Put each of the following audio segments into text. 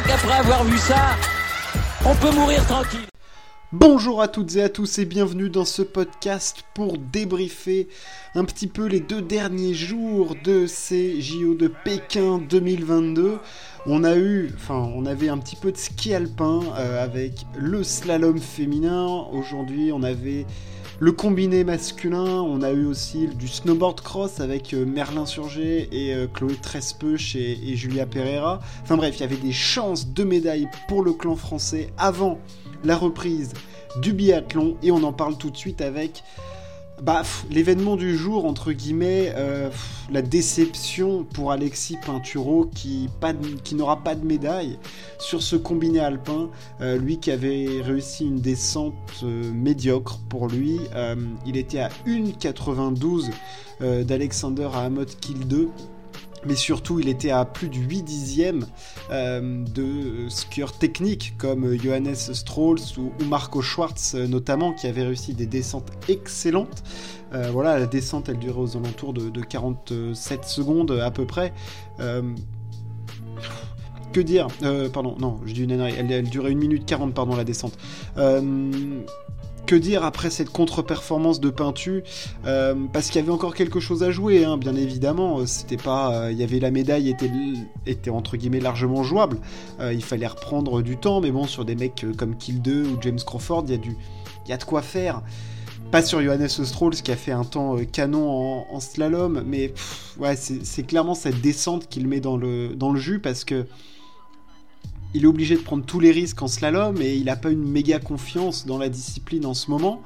crois qu'après avoir vu ça, on peut mourir tranquille. Bonjour à toutes et à tous et bienvenue dans ce podcast pour débriefer un petit peu les deux derniers jours de ces JO de Pékin 2022. On a eu, on avait un petit peu de ski alpin euh, avec le slalom féminin. Aujourd'hui, on avait le combiné masculin. On a eu aussi du snowboard cross avec euh, Merlin Surgé et euh, Chloé Trespeuch et, Julia Pereira. Enfin bref, il y avait des chances de médailles pour le clan français avant la reprise du biathlon et on en parle tout de suite avec bah, l'événement du jour, entre guillemets, euh, la déception pour Alexis Pinturo qui, n'aura pas de médaille sur ce combiné alpin. Euh, lui qui avait réussi une descente euh, médiocre pour lui. il était à 1,92 d'Alexander Amot Kill 2 mais surtout il était à plus de 8 dixièmes euh, de skieurs techniques comme Johannes Strolls ou, Marco Schwartz euh, notamment qui avaient réussi des descentes excellentes. Euh, voilà, la descente elle durait aux alentours de, 47 secondes à peu près. que dire? Pardon, non, je dis une ânerie. Elle, elle, durait 1 minute 40, pardon, la descente que dire après cette contre-performance de Peintu euh, Parce qu'il y avait encore quelque chose à jouer, hein, bien évidemment. C'était pas, euh, il y avait la médaille était, était entre guillemets largement jouable. Euh, il fallait reprendre du temps, mais bon, sur des mecs comme Kill 2 ou James Crawford, il y a du, il y a de quoi faire. Pas sur Johannes Strolls qui a fait un temps canon en, slalom, mais ouais, c'est clairement cette descente qu'il met dans le, dans le jus parce que il est obligé de prendre tous les risques en slalom et il n'a pas une méga confiance dans la discipline en ce moment.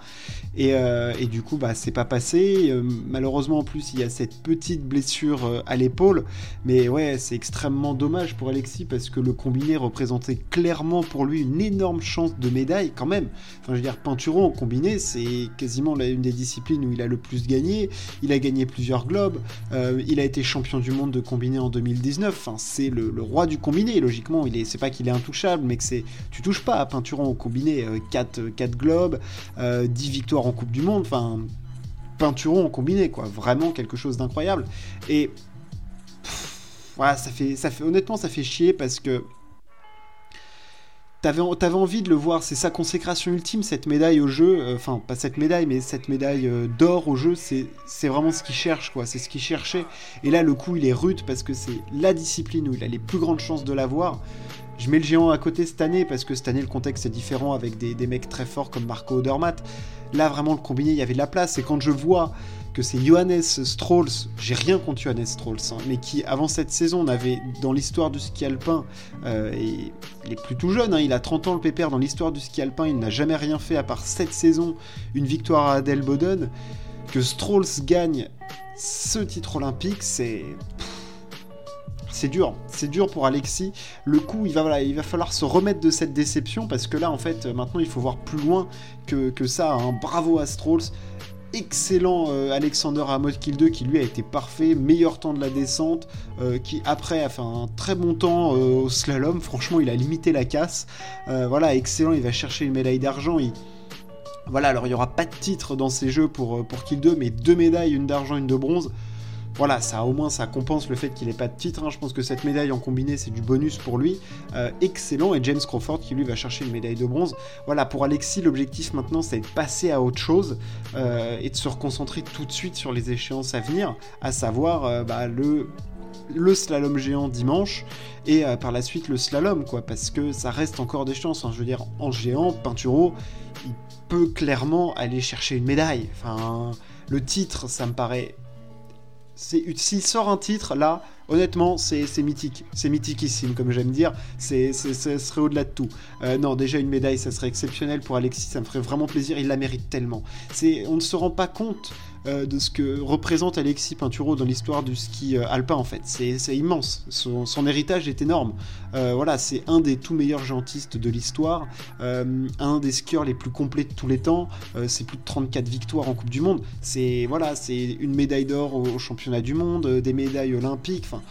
Euh, et, du coup, bah, c'est pas passé. Euh, malheureusement, en plus, il y a cette petite blessure euh, à l'épaule. Mais ouais, c'est extrêmement dommage pour Alexis parce que le combiné représentait clairement pour lui une énorme chance de médaille quand même. Enfin, je veux dire, Pinturo en combiné, c'est quasiment une des disciplines où il a le plus gagné. Il a gagné plusieurs globes. il a été champion du monde de combiné en 2019. Enfin, c'est le, roi du combiné. Logiquement, il est, c'est pas qu'il est intouchable, mais que c'est, tu touches pas à Peinturon au combiné. 4, 4 globes, 10 victoires en Coupe du Monde, enfin, peinturon en combiné, quoi. Vraiment quelque chose d'incroyable. Et voilà, ça fait, ça fait, honnêtement, ça fait chier parce que t'avais, avais envie de le voir. C'est sa consécration ultime, cette médaille au jeu. Euh, enfin, pas cette médaille, mais cette médaille euh, d'or au jeu. C'est, c'est vraiment ce qu'il cherche, quoi. C'est ce qu'il cherchait. Et là, le coup, il est rude parce que c'est la discipline où il a les plus grandes chances de l'avoir. Je mets le géant à côté cette année parce que cette année le contexte est différent avec des, des mecs très forts comme Marco Odermatt. Là, vraiment, le combiné, il y avait de la place. Et quand je vois que c'est Johannes Strolls, j'ai rien contre Johannes Strolls, hein, mais qui, avant cette saison, avait dans l'histoire du ski alpin, euh, et il est plutôt jeune, hein, il a 30 ans le pépère dans l'histoire du ski alpin, il n'a jamais rien fait à part cette saison, une victoire à Adelboden. Que Strolls gagne ce titre olympique, c'est c'est dur, c'est dur pour Alexis. Le coup, il va, falloir se remettre de cette déception parce que là, en fait, maintenant, il faut voir plus loin que, ça. Un hein. Bravo à Strolls. Excellent euh, Alexander à mode kill 2 qui lui a été parfait, meilleur temps de la descente, euh, qui après a fait un très bon temps euh, au slalom, franchement il a limité la casse, voilà excellent, il va chercher une médaille d'argent, voilà alors il n'y aura pas de titre dans ces jeux pour, pour Kill 2, mais deux médailles, une d'argent, une de bronze, voilà, ça au moins ça compense le fait qu'il n'ait pas de titre. Hein. Je pense que cette médaille en combiné, c'est du bonus pour lui. Euh, excellent. Et James Crawford qui lui va chercher une médaille de bronze. Voilà, pour Alexis, l'objectif maintenant, c'est de passer à autre chose euh, et de se reconcentrer tout de suite sur les échéances à venir, à savoir euh, bah, le slalom géant dimanche et par la suite le slalom quoi parce que ça reste encore des chances hein. je veux dire en géant Pinturo il peut clairement aller chercher une médaille enfin le titre ça me paraît s'il sort un titre là, honnêtement, c'est mythique. C'est mythiquissime, comme j'aime dire. C'est, serait au-delà de tout. Euh, non, déjà une médaille, ça serait exceptionnel pour Alexis. Ça me ferait vraiment plaisir. Il la mérite tellement. On ne se rend pas compte euh, de ce que représente Alexis Pinturo dans l'histoire du ski euh, alpin en fait. C'est immense, son, héritage est énorme. Voilà, c'est un des tout meilleurs gentistes de l'histoire, un des skieurs les plus complets de tous les temps. c'est plus de 34 victoires en Coupe du Monde. C'est voilà, c'est une médaille d'or au, championnat du monde, des médailles olympiques. Enfin,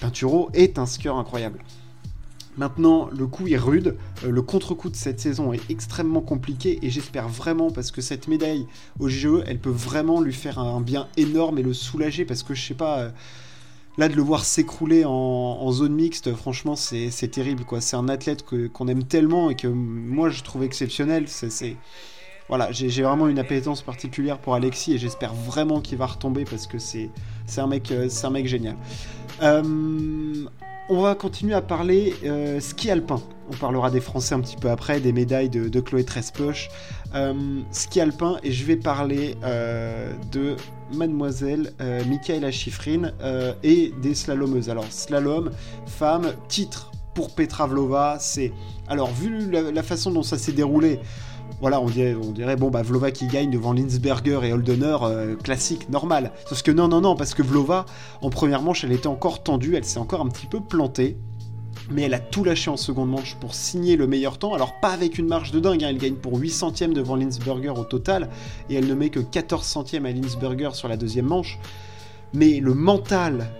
Pinturo est un skieur incroyable. Maintenant, le coup est rude, euh, le contre-coup de cette saison est extrêmement compliqué et j'espère vraiment parce que cette médaille au GE, elle peut vraiment lui faire un bien énorme et le soulager parce que je sais pas. Euh, là de le voir s'écrouler en, zone mixte, franchement, c'est terrible. quoi. C'est un athlète qu'on aime tellement et que moi je trouve exceptionnel. C'est voilà, j'ai vraiment une appétence particulière pour Alexis et j'espère vraiment qu'il va retomber parce que c'est un mec, euh, un mec génial. Euh, on va continuer à parler euh, ski alpin. On parlera des Français un petit peu après, des médailles de, Chloé Trespoche. ski alpin, et je vais parler de mademoiselle Michaela Schifrin et des slalomeuses. Alors, slalom, femme, titre pour Petra Vlova, c'est... Alors, vu la façon dont ça s'est déroulé, voilà, on dirait, bon, bah, Vlova qui gagne devant Linsberger et Holdener, euh, classique, normal. Sauf que non, non, non, parce que Vlova, en première manche, elle était encore tendue, elle s'est encore un petit peu plantée. Mais elle a tout lâché en seconde manche pour signer le meilleur temps. Alors, pas avec une marge de dingue, hein, elle gagne pour 8 centièmes devant Linsberger au total, et elle ne met que 14 centièmes à Linsberger sur la deuxième manche. Mais le mental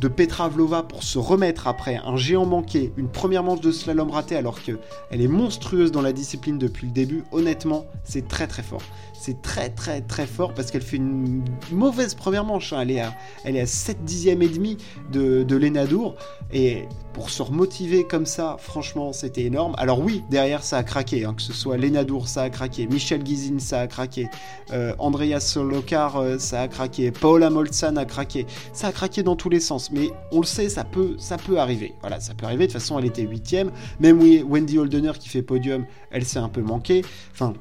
de Petra Vlova pour se remettre après un géant manqué, une première manche de slalom ratée alors qu'elle est monstrueuse dans la discipline depuis le début, honnêtement, c'est très très fort. C'est très très très fort parce qu'elle fait une mauvaise première manche. Hein. Elle, est à, elle est à 7 dixièmes et demi de, Lenadour. Et pour se remotiver comme ça, franchement, c'était énorme. Alors oui, derrière, ça a craqué. Hein. que ce soit Lenadour, ça a craqué. Michel Guizine, ça a craqué. Euh, Andreas Solokar, euh, ça a craqué. Paola Molzan a craqué. Ça a craqué dans tous les Mais on le sait, ça peut, ça peut arriver. Voilà, ça peut arriver. De toute façon, elle était huitième. Même Wendy Holdener qui fait podium, elle s'est un peu manquée. Enfin,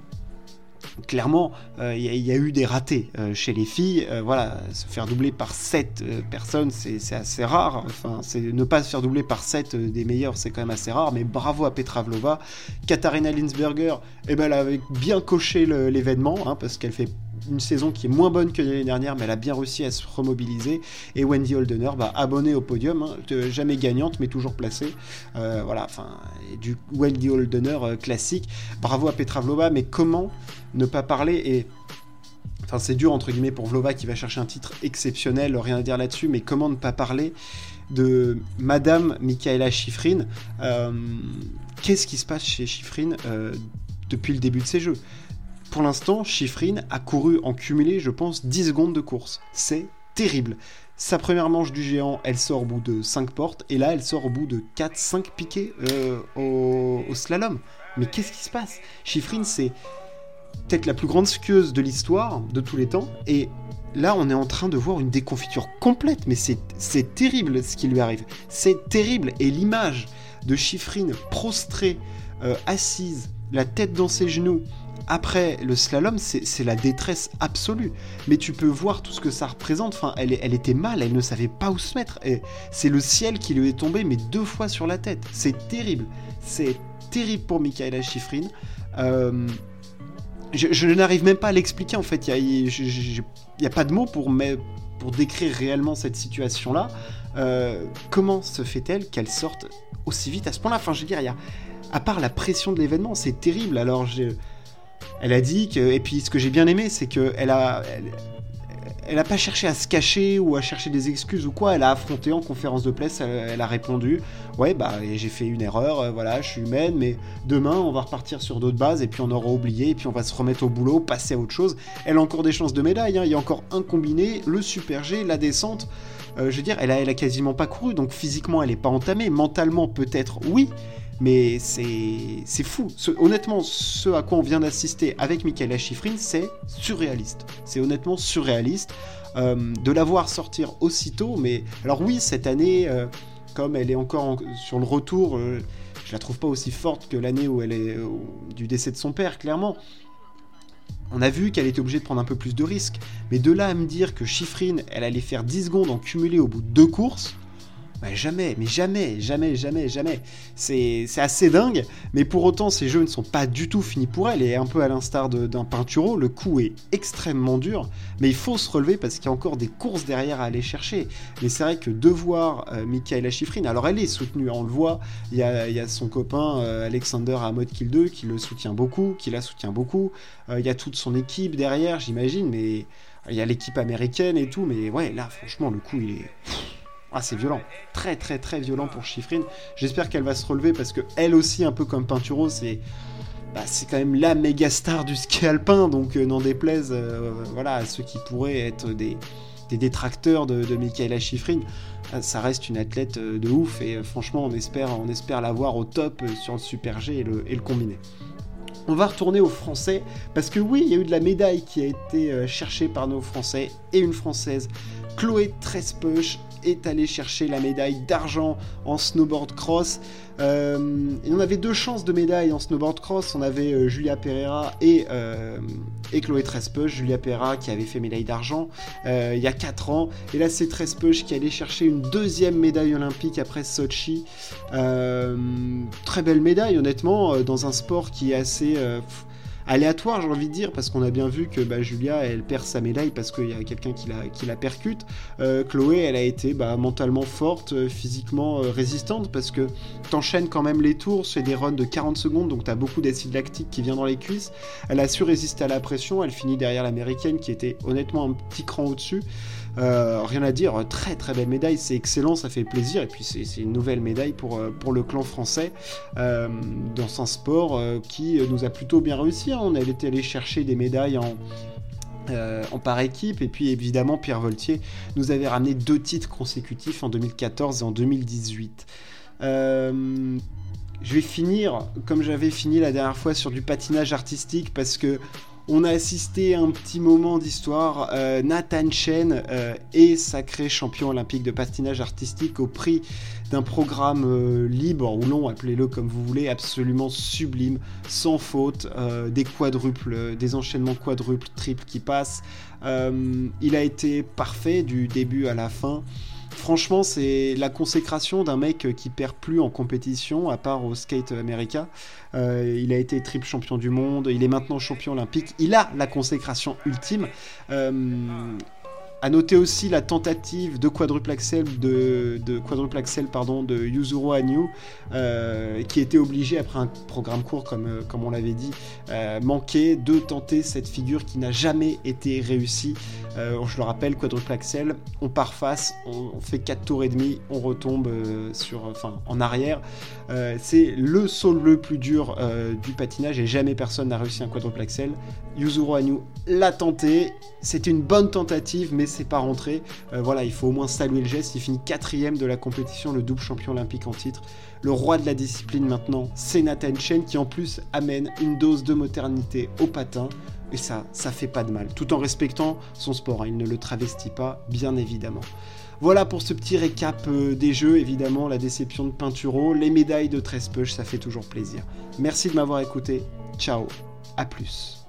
clairement, il euh, y, a eu des ratés euh, chez les filles. Euh, voilà, se faire doubler par 7 personnes, c'est assez rare. Enfin, ne pas se faire doubler par 7 des meilleurs, c'est quand même assez rare. Mais bravo à Petra Vlova. Katharina Linsberger, eh ben, elle avait bien coché l'événement, hein, parce qu'elle fait une saison qui est moins bonne que l'année dernière, mais elle a bien réussi à se remobiliser. Et Wendy Holdener, bah, abonnée au podium, hein, jamais gagnante, mais toujours placée. Euh, voilà, enfin, du Wendy Holdener euh, classique. Bravo à Petra Vlova, mais comment ne pas parler et Enfin, c'est dur entre guillemets pour Vlova qui va chercher un titre exceptionnel, rien à dire là-dessus, mais comment ne pas parler de Madame Michaela Schifrin? Euh, Qu'est-ce qui se passe chez Schifrin depuis le début de ses jeux? Pour l'instant, Schifrin a couru en cumulé, je pense, 10 secondes de course. C'est terrible. Sa première manche du géant, elle sort au bout de 5 portes, et là, elle sort au bout de 4-5 piquets euh, au, slalom. Mais qu'est-ce qui se passe? Schifrin, c'est peut-être la plus grande skieuse de l'histoire, de tous les temps, et là, on est en train de voir une déconfiture complète, mais c'est terrible ce qui lui arrive. C'est terrible, et l'image de Schifrin prostrée, euh, assise, la tête dans ses genoux, après, le slalom, c'est la détresse absolue. Mais tu peux voir tout ce que ça représente. Enfin, elle, était mal, elle ne savait pas où se mettre. C'est le ciel qui lui est tombé, mais deux fois sur la tête. C'est terrible. C'est terrible pour Michaela Schifrin. Euh, je, n'arrive même pas à l'expliquer en fait. Il n'y a, pas de mots pour, décrire réellement cette situation-là. Euh, comment se fait-elle qu'elle sorte aussi vite à ce point-là? Enfin, je veux dire, il y a, à part la pression de l'événement, c'est terrible. Alors, j'ai elle a dit que, et puis ce que j'ai bien aimé, c'est qu'elle a, elle, a pas cherché à se cacher ou à chercher des excuses ou quoi. Elle a affronté en conférence de presse. Elle, a répondu, ouais bah j'ai fait une erreur, euh, voilà, je suis humaine, mais demain on va repartir sur d'autres bases et puis on aura oublié et puis on va se remettre au boulot, passer à autre chose. Elle a encore des chances de médaille. Hein. Il y a encore un combiné, le super G, la descente. Euh, je veux dire, elle a, elle a quasiment pas couru, donc physiquement elle est pas entamée. Mentalement peut-être oui. Mais c'est fou. honnêtement, ce à quoi on vient d'assister avec Michaela Schifrin, c'est surréaliste. C'est honnêtement surréaliste. Euh, de la voir sortir aussitôt, mais alors oui, cette année, euh, comme elle est encore sur le retour, euh, je la trouve pas aussi forte que l'année où elle est du décès de son père, clairement. On a vu qu'elle était obligée de prendre un peu plus de risques, mais de là à me dire que Schifrin, elle allait faire 10 secondes en cumulé au bout de deux courses, jamais, mais jamais, jamais, jamais, jamais. C'est assez dingue, mais pour autant, ces jeux ne sont pas du tout finis pour elle, et un peu à l'instar d'un Pinturo, le coup est extrêmement dur, mais il faut se relever parce qu'il y a encore des courses derrière à aller chercher. Mais c'est vrai que de voir euh, Michaela Schifrin, alors elle est soutenue, on le voit, il y a, son copain euh, Alexander à Mode Kill 2 qui le soutient beaucoup, qui la soutient beaucoup, euh, il y a toute son équipe derrière, j'imagine, mais il y a l'équipe américaine et tout, mais ouais, là, franchement, le coup, il est ah, c'est violent. Très, très, très violent pour Chiffrine. J'espère qu'elle va se relever parce que elle aussi, un peu comme Pinturo, c'est. Bah, c'est quand même la méga star du ski alpin, donc euh, n'en déplaise euh, voilà, à ceux qui pourraient être des, des détracteurs de, Michaela Schifrin, ça reste une athlète de ouf et franchement on espère, on espère la voir au top sur le Super G et le, et combiné. On va retourner aux Français, parce que oui, il y a eu de la médaille qui a été cherchée par nos Français, et une Française, Chloé Trespeuch, est allée chercher la médaille d'argent en snowboard cross. Euh, et on avait deux chances de médaille en snowboard cross. On avait euh, Julia Pereira et, euh, et Chloé Trespeuch. Julia Pereira qui avait fait médaille d'argent il y a 4 ans. Et là, c'est Trespeuch qui allait chercher une deuxième médaille olympique après Sochi. très belle médaille, honnêtement, dans un sport qui est assez aléatoire, j'ai envie de dire, parce qu'on a bien vu que bah, Julia, elle perd sa médaille parce qu'il y a quelqu'un qui la, qui la percute. Euh, Chloé, elle a été bah, mentalement forte, euh, physiquement euh, résistante, parce que t'enchaînes quand même les tours, c'est des runs de 40 secondes, donc t'as beaucoup d'acide lactique qui vient dans les cuisses. Elle a su résister à la pression, elle finit derrière l'américaine qui était honnêtement un petit cran au-dessus. Euh, rien à dire, très très belle médaille, c'est excellent, ça fait plaisir. Et puis c'est une nouvelle médaille pour, euh, pour le clan français euh, dans un sport qui nous a plutôt bien réussi. Hein. On a été allé chercher des médailles en, en par équipe. Et puis évidemment, Pierre Voltier nous avait ramené deux titres consécutifs en 2014 et en 2018. je vais finir comme j'avais fini la dernière fois sur du patinage artistique parce que on a assisté à un petit moment d'histoire. Euh, Nathan Chen euh, est sacré champion olympique de patinage artistique au prix d'un programme euh, libre ou long, appelez-le comme vous voulez, absolument sublime, sans faute, des quadruples, des enchaînements quadruples, triples qui passent. il a été parfait du début à la fin. Franchement, c'est la consécration d'un mec qui perd plus en compétition, à part au skate America. Euh, il a été triple champion du monde, il est maintenant champion olympique. Il a la consécration ultime. Euh, à noter aussi la tentative de quadruple axel de, pardon de Yuzuru Hanyu euh, qui était obligé après un programme court comme, euh, comme on l'avait dit euh, manquer de tenter cette figure qui n'a jamais été réussie. je le rappelle quadruple axel, on part face, on, fait 4 tours et demi, on retombe sur enfin en arrière. C'est le saut le plus dur du patinage et jamais personne n'a réussi un quadruple axel. Yuzuru Hanyu l'a tenté, c'était une bonne tentative mais c'est pas rentré. Euh, voilà, il faut au moins saluer le geste. Il finit quatrième de la compétition, le double champion olympique en titre. Le roi de la discipline maintenant, c'est Nathan Chen qui en plus amène une dose de modernité au patin. Et ça, ça fait pas de mal, tout en respectant son sport. Hein. Il ne le travestit pas, bien évidemment. Voilà pour ce petit récap euh, des jeux, évidemment, la déception de Pinturo, les médailles de Trespeuch, ça fait toujours plaisir. Merci de m'avoir écouté. Ciao, à plus.